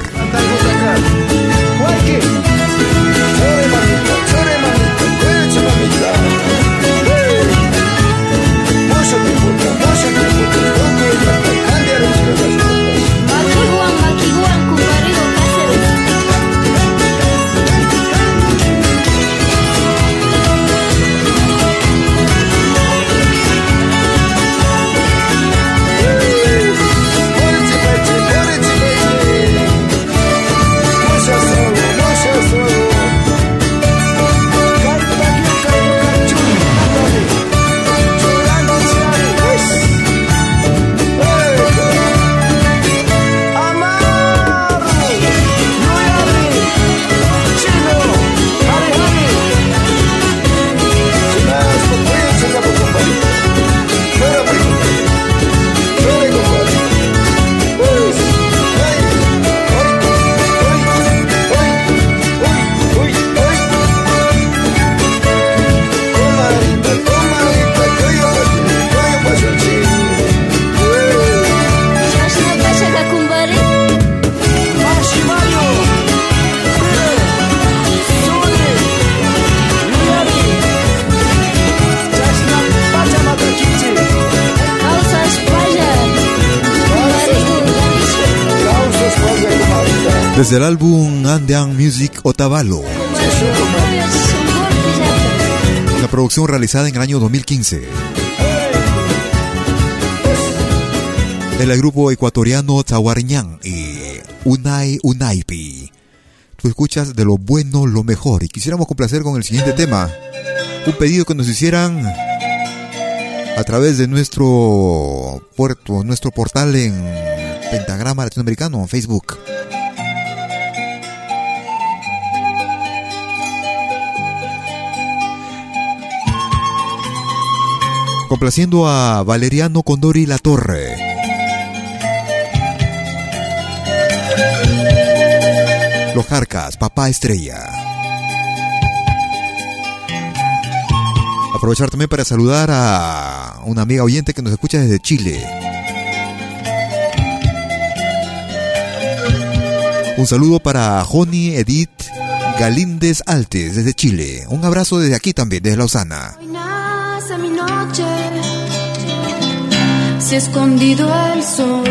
Desde el álbum Andean Music Otavalo. La producción realizada en el año 2015. El grupo ecuatoriano Tahuariñán y Unai Unaipi. Tú escuchas de lo bueno lo mejor y quisiéramos complacer con el siguiente tema. Un pedido que nos hicieran a través de nuestro puerto, nuestro portal en Pentagrama Latinoamericano en Facebook. Complaciendo a Valeriano Condori La Torre. Los Jarcas, Papá Estrella. Aprovechar también para saludar a una amiga oyente que nos escucha desde Chile. Un saludo para Joni Edith Galíndez Altes desde Chile. Un abrazo desde aquí también, desde Lausana. Escondido el sol.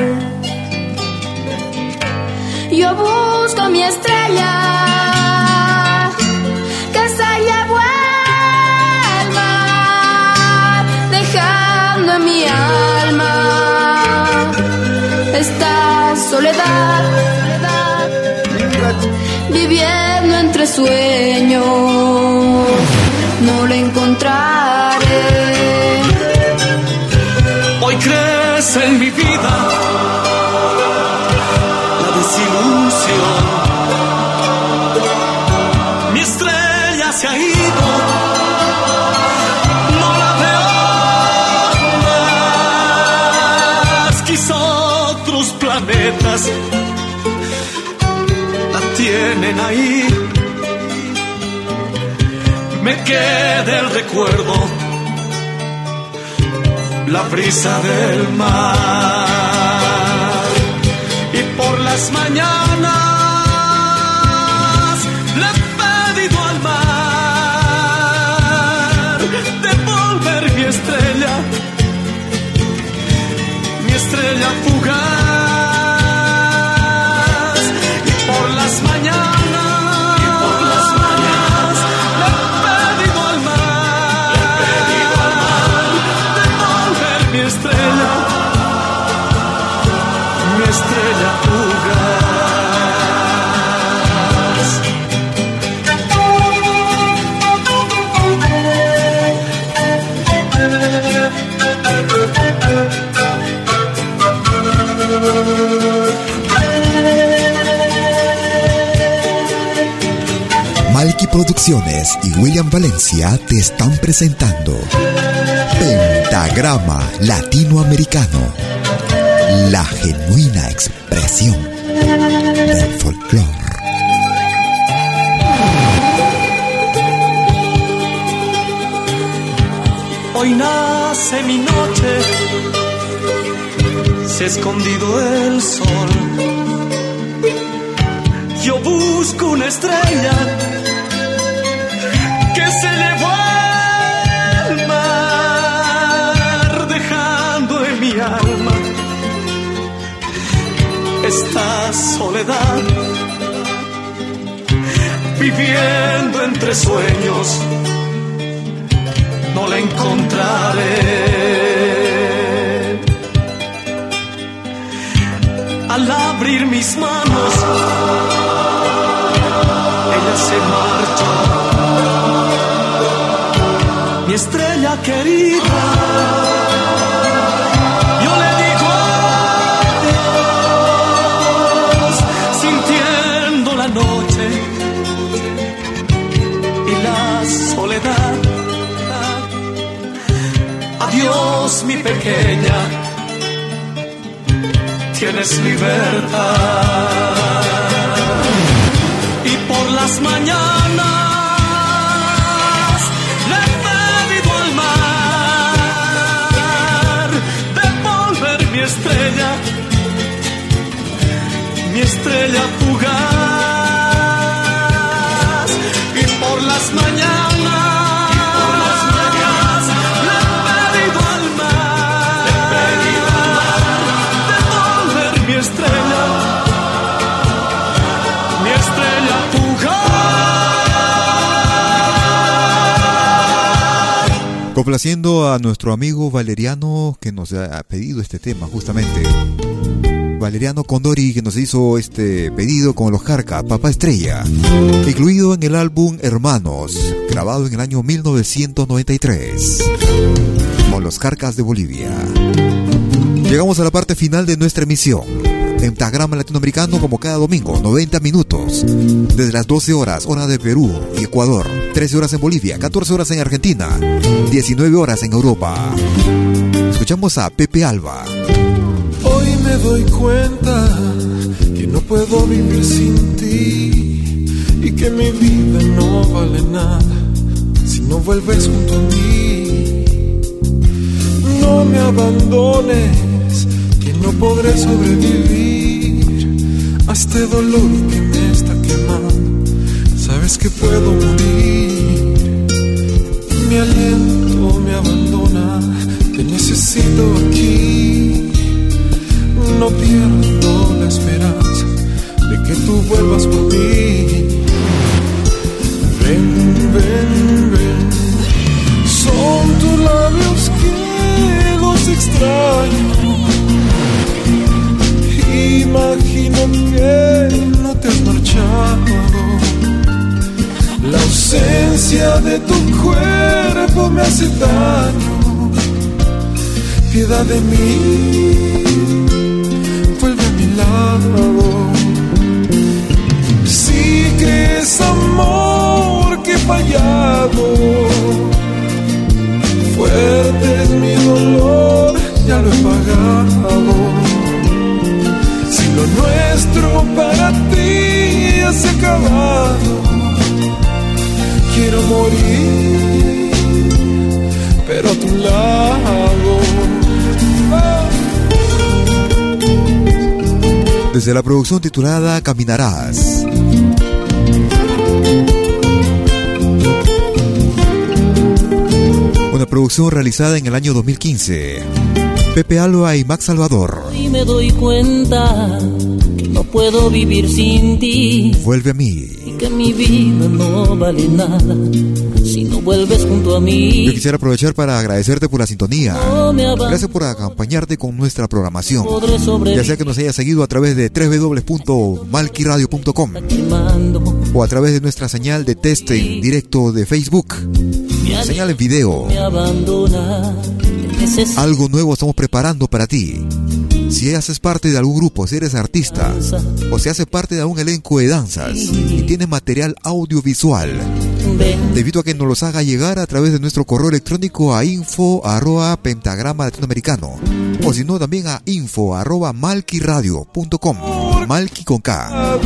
Yo busco mi estrella, que se al mar, dejando en mi alma esta soledad, viviendo entre sueños, no la encontraré. En mi vida la desilusión. Mi estrella se ha ido. No la veo más. Quizá otros planetas la tienen ahí. Me queda el recuerdo la brisa del mar. Y por las mañanas Producciones y William Valencia te están presentando Pentagrama Latinoamericano, la genuina expresión del folclore. Hoy nace mi noche, se ha escondido el sol. Yo busco una estrella viviendo entre sueños no la encontraré. Al abrir mis manos, ella se marcha. Mi estrella querida, mi pequeña, tienes libertad. Y por las mañanas le he pedido al mar devolver mi estrella, mi estrella. Complaciendo a nuestro amigo Valeriano que nos ha pedido este tema justamente. Valeriano Condori que nos hizo este pedido con los Carca, Papá Estrella, incluido en el álbum Hermanos, grabado en el año 1993, con los Carcas de Bolivia. Llegamos a la parte final de nuestra emisión. Pentagrama Latinoamericano como cada domingo, 90 minutos. Desde las 12 horas, hora de Perú y Ecuador. 13 horas en Bolivia, 14 horas en Argentina, 19 horas en Europa. Escuchamos a Pepe Alba. Hoy me doy cuenta que no puedo vivir sin ti y que mi vida no vale nada si no vuelves junto a mí. No me abandones, que no podré sobrevivir este dolor que me está quemando. Sabes que puedo morir. Mi aliento me abandona, te necesito aquí no pierdo la esperanza de que tú vuelvas por mí. Ven, ven, ven, son tus labios que los extraño. Imagino que no te has marchado. La ausencia de tu cuerpo me hace daño. Piedad de mí si crees amor que he fallado, fuerte es mi dolor, ya lo he pagado. Quiero morir, pero a tu lado. desde la producción titulada Caminarás. Una producción realizada en el año 2015. Pepe Alba y Max Salvador. Y me doy cuenta puedo vivir sin ti. Vuelve a mí. Y que mi vida no vale nada si no vuelves junto a mí. Yo quisiera aprovechar para agradecerte por la sintonía. Gracias por acompañarte con nuestra programación. Ya sea que nos hayas seguido a través de www.malquiradio.com o a través de nuestra señal de test en directo de Facebook. Señal en video. Algo nuevo estamos preparando para ti. Si haces parte de algún grupo, si eres artista o si haces parte de algún elenco de danzas y tienes material audiovisual, te invito a que nos los haga llegar a través de nuestro correo electrónico a info arroba pentagrama latinoamericano o si no también a info arroba malquiradio.com malqui con K.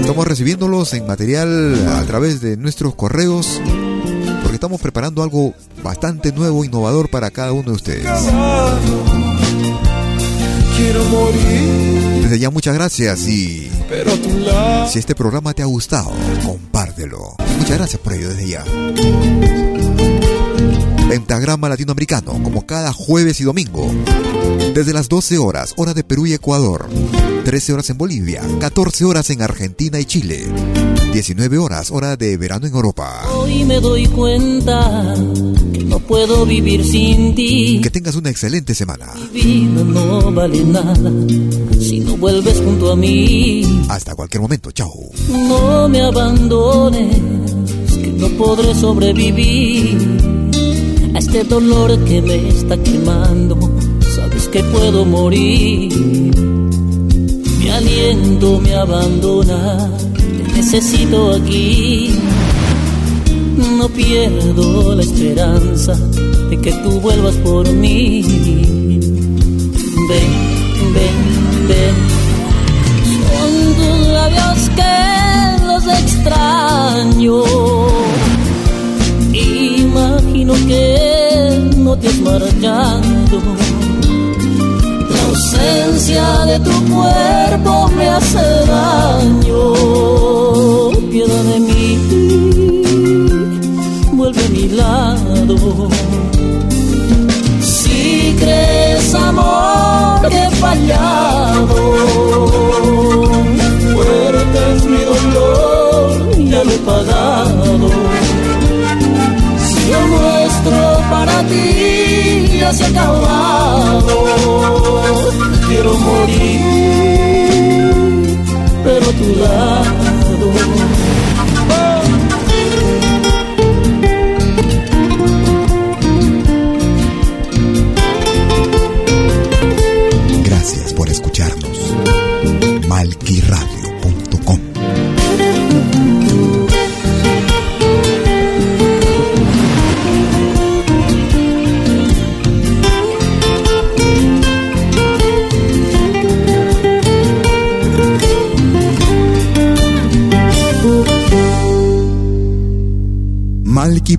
Estamos recibiéndolos en material a través de nuestros correos estamos preparando algo bastante nuevo, innovador para cada uno de ustedes. Desde ya muchas gracias y si este programa te ha gustado, compártelo. Muchas gracias por ello desde ya. Pentagrama Latinoamericano, como cada jueves y domingo, desde las 12 horas, hora de Perú y Ecuador, 13 horas en Bolivia, 14 horas en Argentina y Chile, 19 horas, hora de verano en Europa. Hoy me doy cuenta que no puedo vivir sin ti. Que tengas una excelente semana. Mi vida no vale nada si no vuelves junto a mí. Hasta cualquier momento, chao. No me abandones, que no podré sobrevivir a este dolor que me está quemando. Sabes que puedo morir. Mi aliento me abandona necesito aquí. No pierdo la esperanza de que tú vuelvas por mí. Ven, ven, ven. Son tus labios que los extraño. Imagino que no te has marchando. La ausencia de tu cuerpo me hace daño. Piedad de mí, vuelve a mi lado. Si crees amor que he fallado,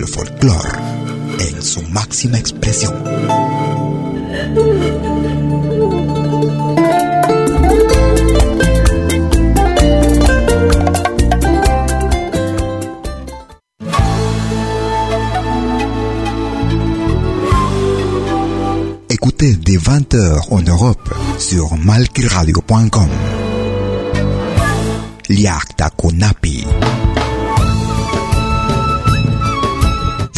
El folclore en su máxima expresión. Écoutez dès 20h en Europe sur malquiradio.com. Liakta Kunapi.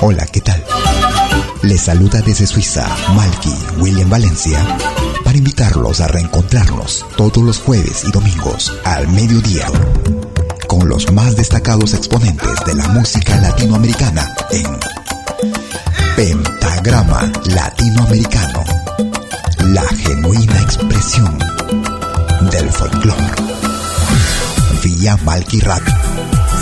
Hola, ¿qué tal? Les saluda desde Suiza Malky William Valencia para invitarlos a reencontrarnos todos los jueves y domingos al mediodía con los más destacados exponentes de la música latinoamericana en Pentagrama Latinoamericano. la genuina expresión del folclore. Vía Malqui Radio.